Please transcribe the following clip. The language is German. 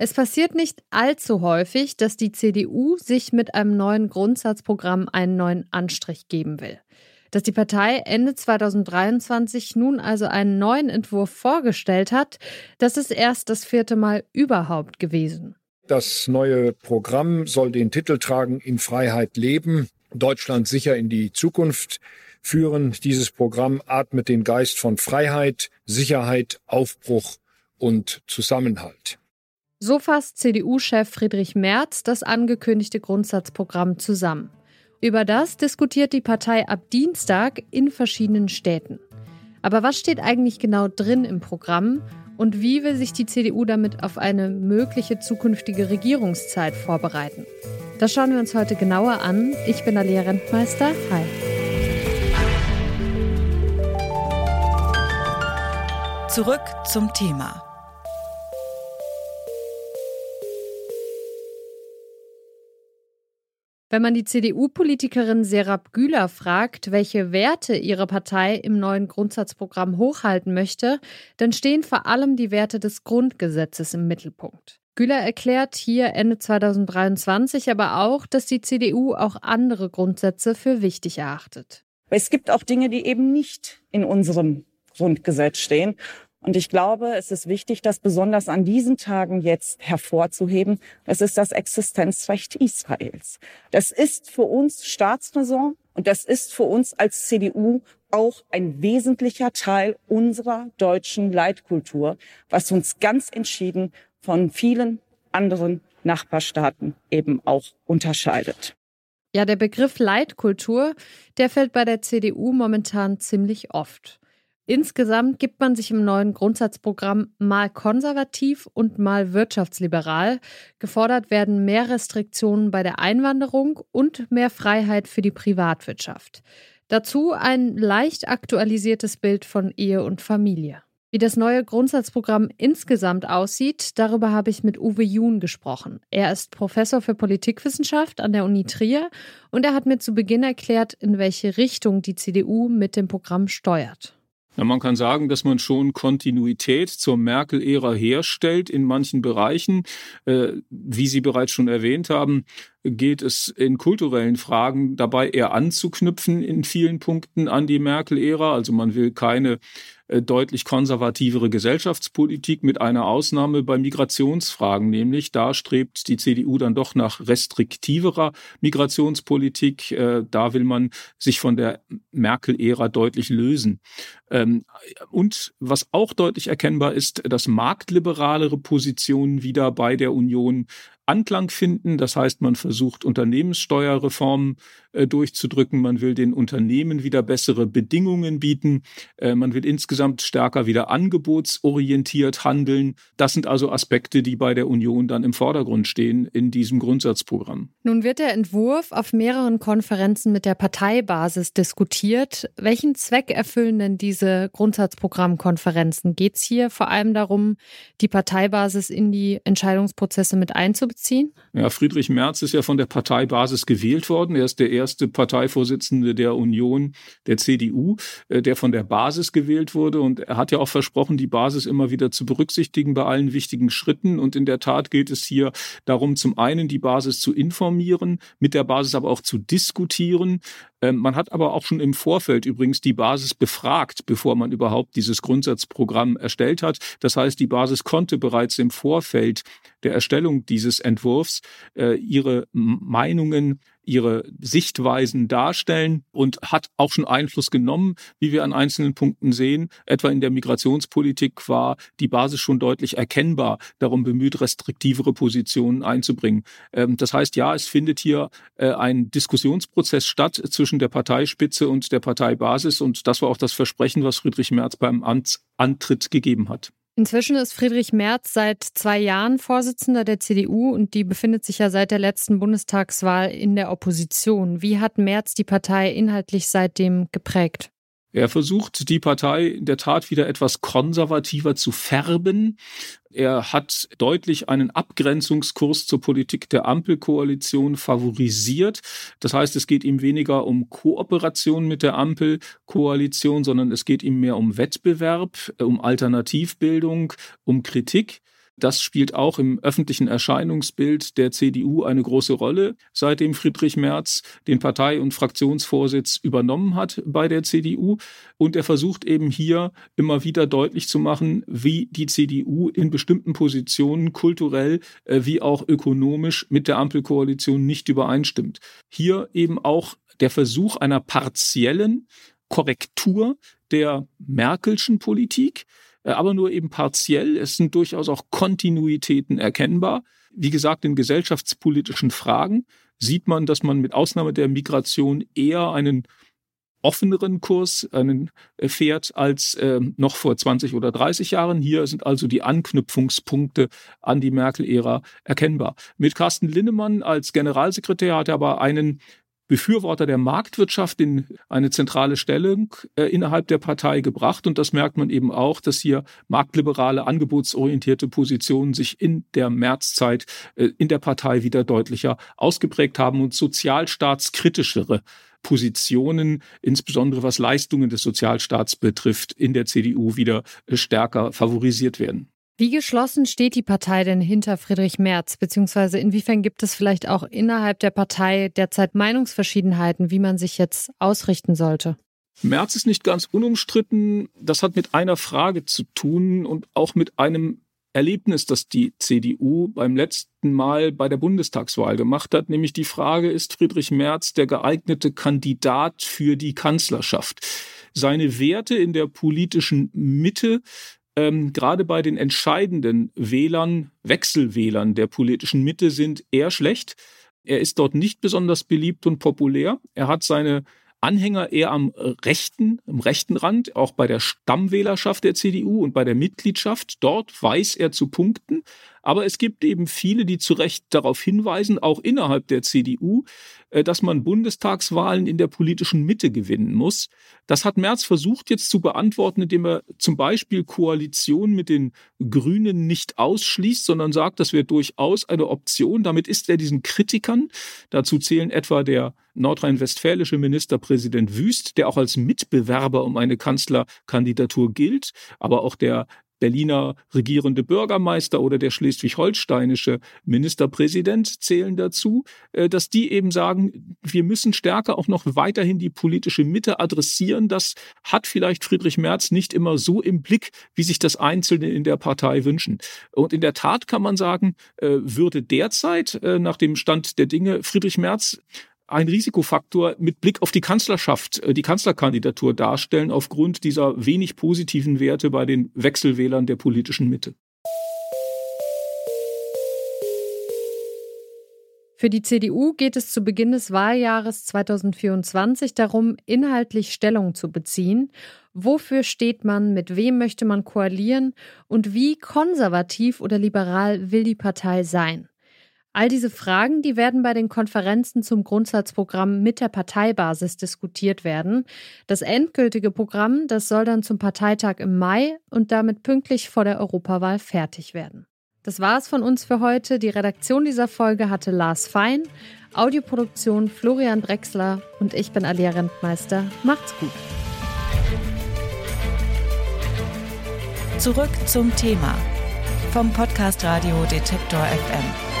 Es passiert nicht allzu häufig, dass die CDU sich mit einem neuen Grundsatzprogramm einen neuen Anstrich geben will. Dass die Partei Ende 2023 nun also einen neuen Entwurf vorgestellt hat, das ist erst das vierte Mal überhaupt gewesen. Das neue Programm soll den Titel tragen In Freiheit leben, Deutschland sicher in die Zukunft führen. Dieses Programm atmet den Geist von Freiheit, Sicherheit, Aufbruch und Zusammenhalt. So fasst CDU-Chef Friedrich Merz das angekündigte Grundsatzprogramm zusammen. Über das diskutiert die Partei ab Dienstag in verschiedenen Städten. Aber was steht eigentlich genau drin im Programm und wie will sich die CDU damit auf eine mögliche zukünftige Regierungszeit vorbereiten? Das schauen wir uns heute genauer an. Ich bin Alia Rentmeister. Hi. Zurück zum Thema. Wenn man die CDU-Politikerin Serap Güler fragt, welche Werte ihre Partei im neuen Grundsatzprogramm hochhalten möchte, dann stehen vor allem die Werte des Grundgesetzes im Mittelpunkt. Güler erklärt hier Ende 2023 aber auch, dass die CDU auch andere Grundsätze für wichtig erachtet. Es gibt auch Dinge, die eben nicht in unserem Grundgesetz stehen. Und ich glaube, es ist wichtig, das besonders an diesen Tagen jetzt hervorzuheben. Es ist das Existenzrecht Israels. Das ist für uns Staatsräson und das ist für uns als CDU auch ein wesentlicher Teil unserer deutschen Leitkultur, was uns ganz entschieden von vielen anderen Nachbarstaaten eben auch unterscheidet. Ja, der Begriff Leitkultur, der fällt bei der CDU momentan ziemlich oft. Insgesamt gibt man sich im neuen Grundsatzprogramm mal konservativ und mal wirtschaftsliberal. Gefordert werden mehr Restriktionen bei der Einwanderung und mehr Freiheit für die Privatwirtschaft. Dazu ein leicht aktualisiertes Bild von Ehe und Familie. Wie das neue Grundsatzprogramm insgesamt aussieht, darüber habe ich mit Uwe Jun gesprochen. Er ist Professor für Politikwissenschaft an der Uni Trier und er hat mir zu Beginn erklärt, in welche Richtung die CDU mit dem Programm steuert. Ja, man kann sagen, dass man schon Kontinuität zur Merkel-Ära herstellt in manchen Bereichen. Äh, wie Sie bereits schon erwähnt haben, geht es in kulturellen Fragen dabei eher anzuknüpfen in vielen Punkten an die Merkel-Ära. Also man will keine äh, deutlich konservativere Gesellschaftspolitik mit einer Ausnahme bei Migrationsfragen, nämlich da strebt die CDU dann doch nach restriktiverer Migrationspolitik. Äh, da will man sich von der Merkel-Ära deutlich lösen. Ähm, und was auch deutlich erkennbar ist, dass marktliberalere Positionen wieder bei der Union Anklang finden. Das heißt, man versucht Unternehmenssteuerreformen durchzudrücken. Man will den Unternehmen wieder bessere Bedingungen bieten. Äh, man will insgesamt stärker wieder angebotsorientiert handeln. Das sind also Aspekte, die bei der Union dann im Vordergrund stehen in diesem Grundsatzprogramm. Nun wird der Entwurf auf mehreren Konferenzen mit der Parteibasis diskutiert. Welchen Zweck erfüllen denn diese Grundsatzprogrammkonferenzen? Geht es hier vor allem darum, die Parteibasis in die Entscheidungsprozesse mit einzubeziehen? beziehen? Ja, Friedrich Merz ist ja von der Parteibasis gewählt worden. Er ist der erste Parteivorsitzende der Union, der CDU, äh, der von der Basis gewählt wurde. Und er hat ja auch versprochen, die Basis immer wieder zu berücksichtigen bei allen wichtigen Schritten. Und in der Tat geht es hier darum, zum einen die Basis zu informieren, mit der Basis aber auch zu diskutieren, ähm, man hat aber auch schon im Vorfeld übrigens die Basis befragt, bevor man überhaupt dieses Grundsatzprogramm erstellt hat. Das heißt, die Basis konnte bereits im Vorfeld der Erstellung dieses Entwurfs äh, ihre Meinungen ihre Sichtweisen darstellen und hat auch schon Einfluss genommen, wie wir an einzelnen Punkten sehen. Etwa in der Migrationspolitik war die Basis schon deutlich erkennbar darum bemüht, restriktivere Positionen einzubringen. Ähm, das heißt, ja, es findet hier äh, ein Diskussionsprozess statt zwischen der Parteispitze und der Parteibasis und das war auch das Versprechen, was Friedrich Merz beim Amtsantritt gegeben hat. Inzwischen ist Friedrich Merz seit zwei Jahren Vorsitzender der CDU und die befindet sich ja seit der letzten Bundestagswahl in der Opposition. Wie hat Merz die Partei inhaltlich seitdem geprägt? Er versucht, die Partei in der Tat wieder etwas konservativer zu färben. Er hat deutlich einen Abgrenzungskurs zur Politik der Ampelkoalition favorisiert. Das heißt, es geht ihm weniger um Kooperation mit der Ampelkoalition, sondern es geht ihm mehr um Wettbewerb, um Alternativbildung, um Kritik. Das spielt auch im öffentlichen Erscheinungsbild der CDU eine große Rolle, seitdem Friedrich Merz den Partei- und Fraktionsvorsitz übernommen hat bei der CDU. Und er versucht eben hier immer wieder deutlich zu machen, wie die CDU in bestimmten Positionen kulturell äh, wie auch ökonomisch mit der Ampelkoalition nicht übereinstimmt. Hier eben auch der Versuch einer partiellen Korrektur der Merkelschen Politik, aber nur eben partiell. Es sind durchaus auch Kontinuitäten erkennbar. Wie gesagt, in gesellschaftspolitischen Fragen sieht man, dass man mit Ausnahme der Migration eher einen offeneren Kurs einen äh, fährt als äh, noch vor 20 oder 30 Jahren. Hier sind also die Anknüpfungspunkte an die Merkel-Ära erkennbar. Mit Carsten Linnemann als Generalsekretär hat er aber einen Befürworter der Marktwirtschaft in eine zentrale Stellung äh, innerhalb der Partei gebracht. Und das merkt man eben auch, dass hier marktliberale, angebotsorientierte Positionen sich in der Märzzeit äh, in der Partei wieder deutlicher ausgeprägt haben und sozialstaatskritischere Positionen, insbesondere was Leistungen des Sozialstaats betrifft, in der CDU wieder äh, stärker favorisiert werden. Wie geschlossen steht die Partei denn hinter Friedrich Merz? Beziehungsweise inwiefern gibt es vielleicht auch innerhalb der Partei derzeit Meinungsverschiedenheiten, wie man sich jetzt ausrichten sollte? Merz ist nicht ganz unumstritten. Das hat mit einer Frage zu tun und auch mit einem Erlebnis, das die CDU beim letzten Mal bei der Bundestagswahl gemacht hat, nämlich die Frage, ist Friedrich Merz der geeignete Kandidat für die Kanzlerschaft? Seine Werte in der politischen Mitte ähm, gerade bei den entscheidenden Wählern, Wechselwählern der politischen Mitte sind eher schlecht. Er ist dort nicht besonders beliebt und populär. Er hat seine Anhänger eher am rechten, am rechten Rand, auch bei der Stammwählerschaft der CDU und bei der Mitgliedschaft. Dort weiß er zu punkten. Aber es gibt eben viele, die zu Recht darauf hinweisen, auch innerhalb der CDU, äh, dass man Bundestagswahlen in der politischen Mitte gewinnen muss. Das hat Merz versucht jetzt zu beantworten, indem er zum Beispiel Koalition mit den Grünen nicht ausschließt, sondern sagt, das wäre durchaus eine Option. Damit ist er diesen Kritikern, dazu zählen etwa der nordrhein-westfälische Ministerpräsident Wüst, der auch als Mitbewerber um eine Kanzlerkandidatur gilt, aber auch der Berliner regierende Bürgermeister oder der schleswig-holsteinische Ministerpräsident zählen dazu, äh, dass die eben sagen, wir müssen stärker auch noch weiterhin die politische Mitte adressieren. Das hat vielleicht Friedrich Merz nicht immer so im Blick, wie sich das Einzelne in der Partei wünschen. Und in der Tat kann man sagen, äh, würde derzeit äh, nach dem Stand der Dinge Friedrich Merz ein Risikofaktor mit Blick auf die Kanzlerschaft, äh, die Kanzlerkandidatur darstellen, aufgrund dieser wenig positiven Werte bei den Wechselwählern der politischen Mitte. Für die CDU geht es zu Beginn des Wahljahres 2024 darum, inhaltlich Stellung zu beziehen. Wofür steht man, mit wem möchte man koalieren und wie konservativ oder liberal will die Partei sein? All diese Fragen, die werden bei den Konferenzen zum Grundsatzprogramm mit der Parteibasis diskutiert werden. Das endgültige Programm, das soll dann zum Parteitag im Mai und damit pünktlich vor der Europawahl fertig werden. Das war es von uns für heute. Die Redaktion dieser Folge hatte Lars Fein, Audioproduktion Florian Drexler und ich bin Alia Rentmeister. Macht's gut. Zurück zum Thema vom Podcast Radio Detektor FM.